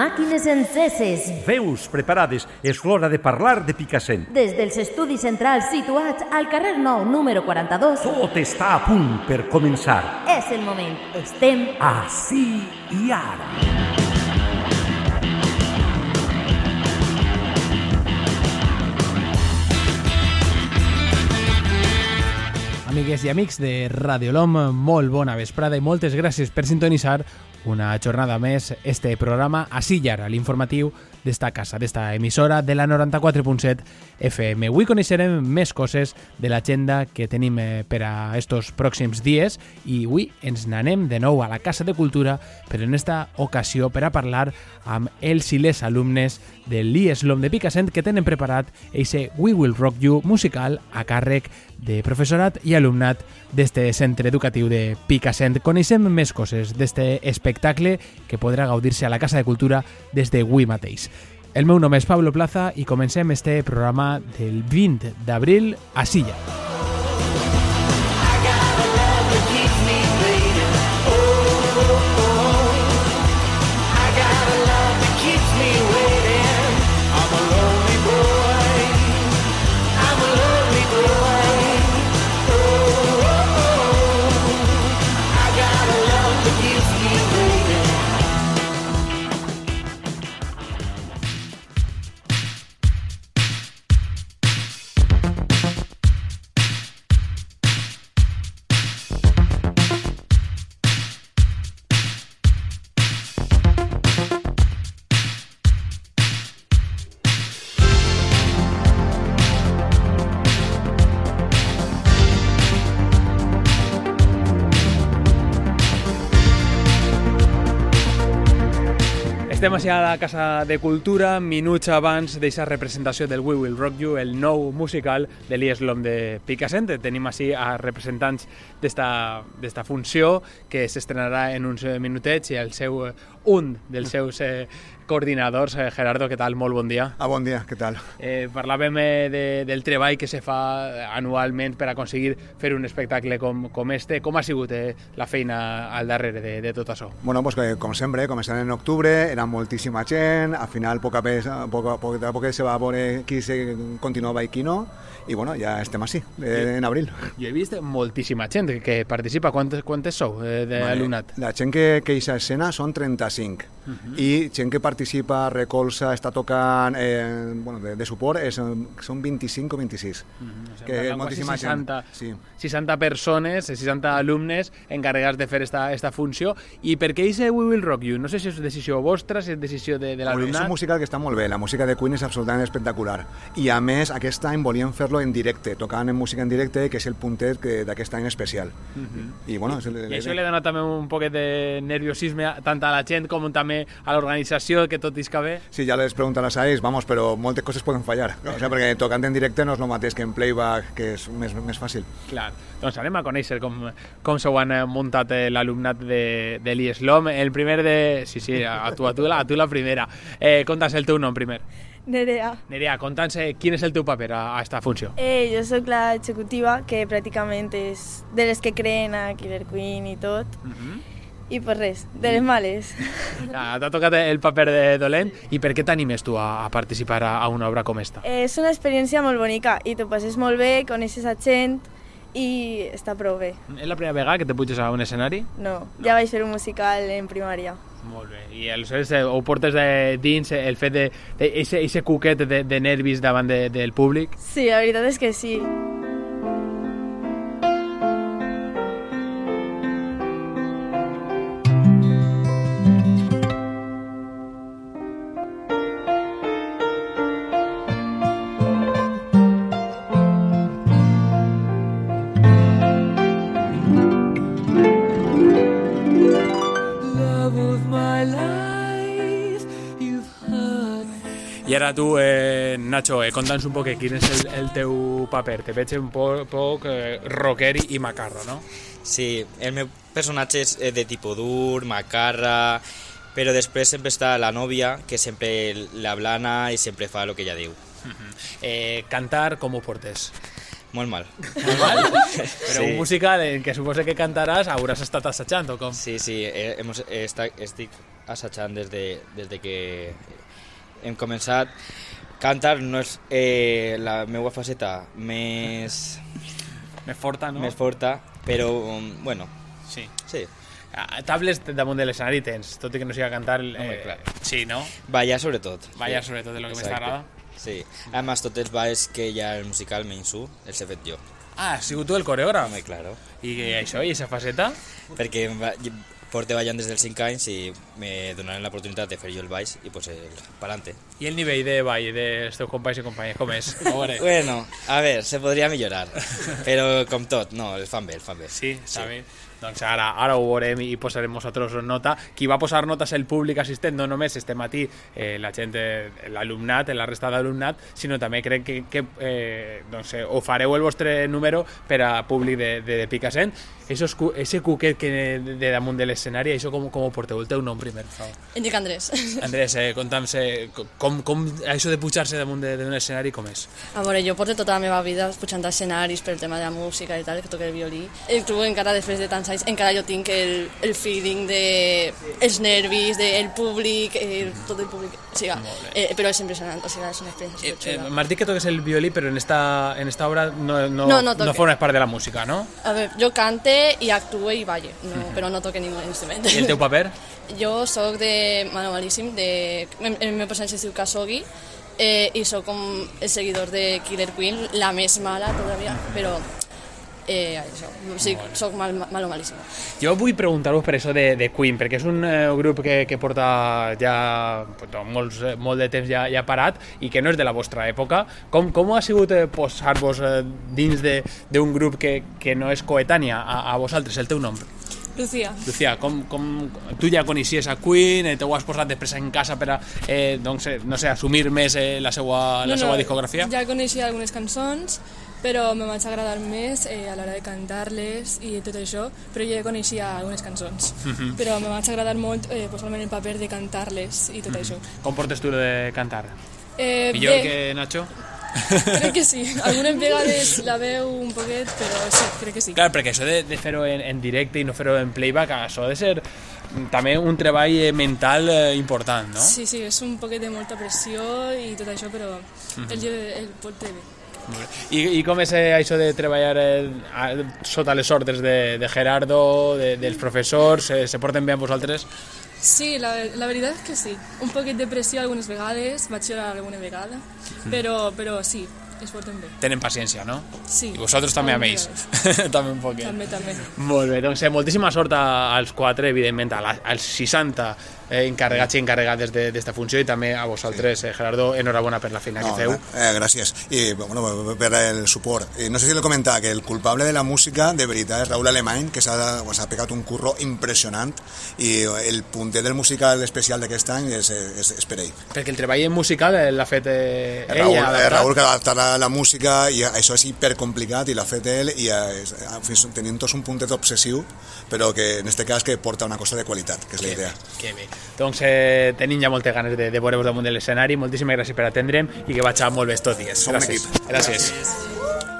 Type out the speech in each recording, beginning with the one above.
Màquines enceses. Veus preparades, és l'hora de parlar de Picassent. Des dels estudis centrals situats al carrer Nou, número 42, Tot està a punt per començar. és el moment. Estem Així i ara. Amigues i amics de Radio LOM, molt bona vesprada i moltes gràcies per sintonitzar una jornada més este programa i ara, l'informatiu d'esta casa, d'esta emissora de la 94.7 FM. Avui coneixerem més coses de l'agenda que tenim eh, per a estos pròxims dies i avui ens n'anem de nou a la Casa de Cultura, però en esta ocasió per a parlar amb els i les alumnes de l'IESLOM de Picassent que tenen preparat eixe We Will Rock You musical a càrrec de professorat i alumnat d'este centre educatiu de Picassent. Coneixem més coses d'este espectacle que podrà gaudir-se a la Casa de Cultura des de mateix. El meu nom és Pablo Plaza i comencem este programa del 20 d'abril a Silla. Estem així a la Casa de Cultura, minuts abans d'aquesta representació del We Will Rock You, el nou musical de l'IESLOM de Picassent. Tenim així a representants d'esta funció que s'estrenarà en uns minutets i el seu, un dels seus eh, coordinadors, eh, Gerardo, què tal? Molt bon dia. Ah, bon dia, què tal? Eh, parlàvem eh, de, del treball que se fa anualment per aconseguir fer un espectacle com, com este. Com ha sigut eh, la feina al darrere de, de tot això? Bueno, pues com sempre, començant en octubre, era moltíssima gent, al final, poc a poc, poc, a poc, a poc se va veure qui se continuava i qui no, i bueno, ja estem així, eh, en abril. Jo he vist moltíssima gent que participa. Quantes, quantes sou eh, d'alumnat? La gent que, que eixa escena són 35, uh -huh. i gent que participa, recolza, està tocant, eh, bueno, de, de suport, és, són 25 o 26. Uh -huh. que moltíssima 60, gent. Sí. 60 persones, 60 alumnes encarregats de fer esta, esta funció. I per què dice We Will Rock You? No sé si és decisió vostra, si és decisió de, de Bueno, és l'alumnat. un musical que està molt bé, la música de Queen és absolutament espectacular. I a més, aquest any volíem fer-lo en directe, tocant en música en directe, que és el puntet que- d'aquest any especial. Uh -huh. I bueno, és el, I això li dona també un poquet de nerviosisme tant a la gent com també a l'organització, que tot isca bé. Sí, ja les preguntaràs a ells, vamos, però moltes coses poden fallar. O sea, perquè tocant en directe no és el mateix que en playback, que és més, més fàcil. Clar, doncs anem a conèixer com, com s'ho han muntat eh, l'alumnat de, de l'IESLOM. El primer de... Sí, sí, a tu, a tu, la, a tu la primera. Eh, conta'ns el teu nom primer. Nerea. Nerea, conta'ns eh, quin és el teu paper a, a esta funció. Eh, jo sóc l'executiva, que pràcticament és de les que creen a Killer Queen i tot. I pues res, de les males. Ah, T'ha tocat el paper de dolent i per què t'animes tu a, a participar a, a una obra com esta? Eh, és una experiència molt bonica i t'ho passes molt bé, coneixes a gent i està prou bé. És la primera vegada que te puges a un escenari? No, ja vaig fer un musical en primària. Molt bé. I aleshores eh, ho portes de dins eh, el fet de, de ese, ese cuquet de, de nervis davant de, del públic? Sí, la veritat és que sí. lost my life you've I ara tu, eh, Nacho, eh, conta'ns un poc eh, quin és el, el teu paper. Te veig un poc, poc eh, rocker i macarra, no? Sí, el meu personatge és eh, de tipus dur, macarra, però després sempre està la nòvia, que sempre la blana i sempre fa el que ella diu. Uh -huh. eh, cantar, com ho portes? Molt mal. Molt mal? Però Sí. un musical en què suposa que cantaràs hauràs estat assajant o com? Sí, sí, eh, hemos, eh, està, estic assajant des de, des de que hem començat. Cantar no és eh, la meva faceta més, Més forta, no? més forta, però, um, bueno, Sí. sí. Ah, Tables damunt de l'escenari tens, tot i que no siga cantar... Eh, Home, clar. Sí, no? Ballar sobretot. Ballar sobretot de lo que més t'agrada. Sí. Además, tots els balls que hi ha al musical Mensu els he fet jo. Ah, has sigut tu el coreògraf. Home, claro. I això, i aquesta faceta? Perquè em va- porto ballant des dels 5 anys i me donaren l'oportunitat de fer jo el ball i pues el pa'lante. I el nivell de ball dels teus companys i companyes, com és? A veure. Bueno, a ver, se podria millorar, però com tot, no, el fan bé, el fan bé. Sí, està bé. Doncs ara, ara ho veurem i posarem nosaltres nota. Qui va posar notes el públic assistent, no només este matí eh, la gent, l'alumnat, la resta d'alumnat, sinó també crec que, que eh, doncs, eh, ho fareu el vostre número per a públic de, de, de Picassent. Esos, ese cuquet que de, de damunt de l'escenari, això com, com ho porteu? El teu nom primer, per favor. Em dic Andrés. Andrés, eh, conta'm eh, com, com això de pujar-se damunt de- d'un escenari com és? A veure, jo porto tota la meva vida pujant a escenaris per el tema de la música i tal, que toque el violí. Inclús encara després de tants anys, encara jo tinc el, el feeling de els nervis, del públic, el, tot el públic. O sigui, eh, però és impressionant, o sigui, és una experiència Eh, eh. M'has dit que toques el violí, però en esta, en esta obra no, no, No, no no formes part de la música, no? A veure, jo cante i actue i balle, no, però no toque ningú instrument. I el teu paper? Jo sóc de manualíssim, de, el el meu personatge es diu Kasogi, eh, i sóc com el seguidor de Killer Queen, la més mala todavía, però eh, això, sí, sóc mal, malo malíssim. Jo vull preguntar-vos per això de, de Queen, perquè és un eh, grup que, que porta ja pues, doncs, molts, eh, molt de temps ja, ja parat i que no és de la vostra època. Com, com ha sigut eh, posar-vos eh, dins de- d'un grup que, que no és coetània a, a vosaltres, el teu nom? Lucía. Lucía, com, com, tu ja coneixies a Queen, eh, te ho has posat després en casa per a, eh, doncs, eh, no sé, assumir més eh, la seva, la seva discografia? Ja coneixia algunes cançons, però me vaig agradar més eh, a l'hora de cantar-les i tot això, però ja coneixia algunes cançons. Mhm. Però me vaig agradar molt eh, posar-me en el paper de cantar-les i tot Mhm. això. Com portes tu de cantar? Eh, Millor bé, que Nacho? crec que sí. Algunes vegades la veu un poquet, però sí, crec que sí. Clar, perquè això de, de fer-ho en, en directe i no fer-ho en playback, això ha de ser mm, també un treball eh, mental eh, important, no? Sí, sí, és un poquet de molta pressió i tot això, però Mhm. ell, ell pot fer bé. Molt bé. I, I com és eh, això de treballar eh, a, sota les ordres de, de Gerardo, de, dels professors, eh, se porten bé amb vosaltres? Sí, la, la veritat és que sí. Un poquet de pressió algunes vegades, vaig llorar alguna vegada, però, però sí, es porten bé. Tenen paciència, no? Sí. I vosaltres també ells. també un poquet. També, també. Molt bé, doncs eh, moltíssima sort als quatre, evidentment, a la, als 60 eh, encarregats i encarregades de- d'esta funció i també a vosaltres, eh, Gerardo, enhorabona per la feina que feu. Eh, gràcies. I bueno, per el suport. I no sé si le comentaba que el culpable de la música de veritat és Raúl Alemany, que s'ha pues, ha pegat un curro impressionant i el punter del musical especial d'aquest any és, és, és per ell. Perquè el treball musical eh, l'ha fet eh, ell, Raúl, ha eh. Raúl que ha adaptat la, la música i això és hipercomplicat i l'ha fet ell i eh, és- eh, fins tenint tots un puntet obsessiu però que en este cas que porta una cosa de qualitat, que és la idea. Que bé. Doncs eh, tenim ja moltes ganes de, de veure-vos damunt de l'escenari. Moltíssimes gràcies per atendre'm i que vaig molt bé estos dies. Som gràcies. equip. Gràcies.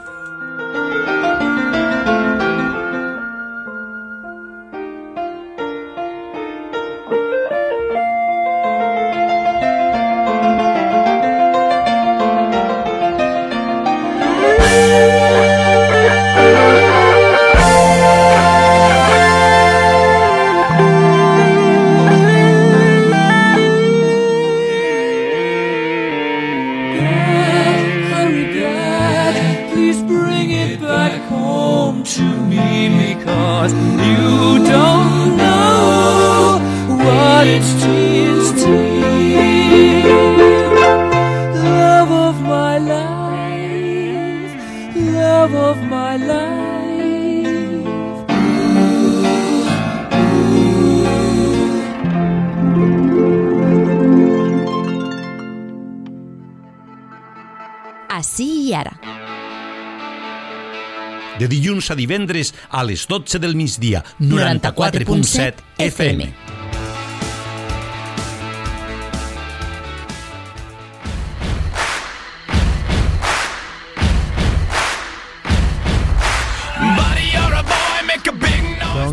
Me because you don't know what it's TNT. Love of my life, love of my life. Així i ara. De dilluns a divendres a les 12 del migdia, 94.7 FM.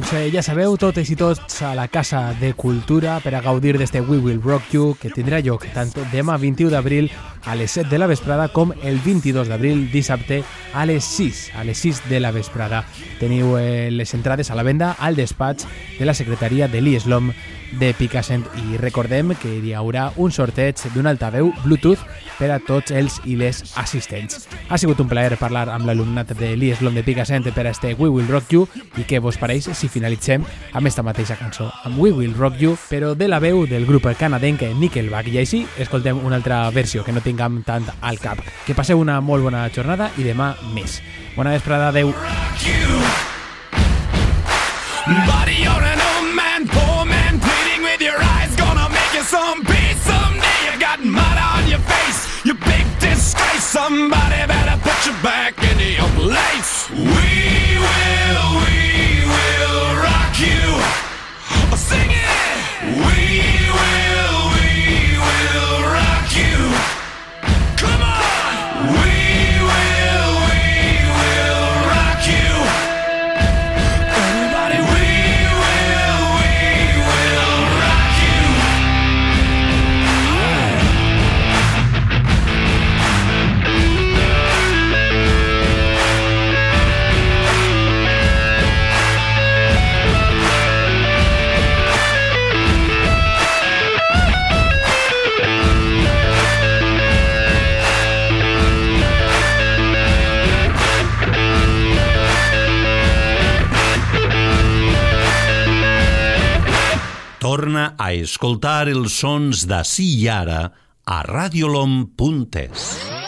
Doncs eh, ja sabeu, totes i tots a la Casa de Cultura per a gaudir d'este We Will Rock You que tindrà lloc tant demà 21 d'abril a les 7 de la vesprada com el 22 d'abril dissabte a les 6, a les 6 de la vesprada. Teniu eh, les entrades a la venda al despatx de la secretaria de l'IESLOM de Picassent i recordem que hi haurà un sorteig d'un altaveu Bluetooth per a tots els i les assistents. Ha sigut un plaer parlar amb l'alumnat de l'IESLOM de Picassent per a este We Will Rock You i què vos pareix si finalitzem amb esta mateixa cançó, amb We Will Rock You, però de la veu del grup canadenc Nickelback. I així escoltem una altra versió que no tinguem tant al cap. Que passeu una molt bona jornada i demà més. Bona vesprada, adeu. Buddy, A escoltar els sons d'ací i ara a radiolom.es.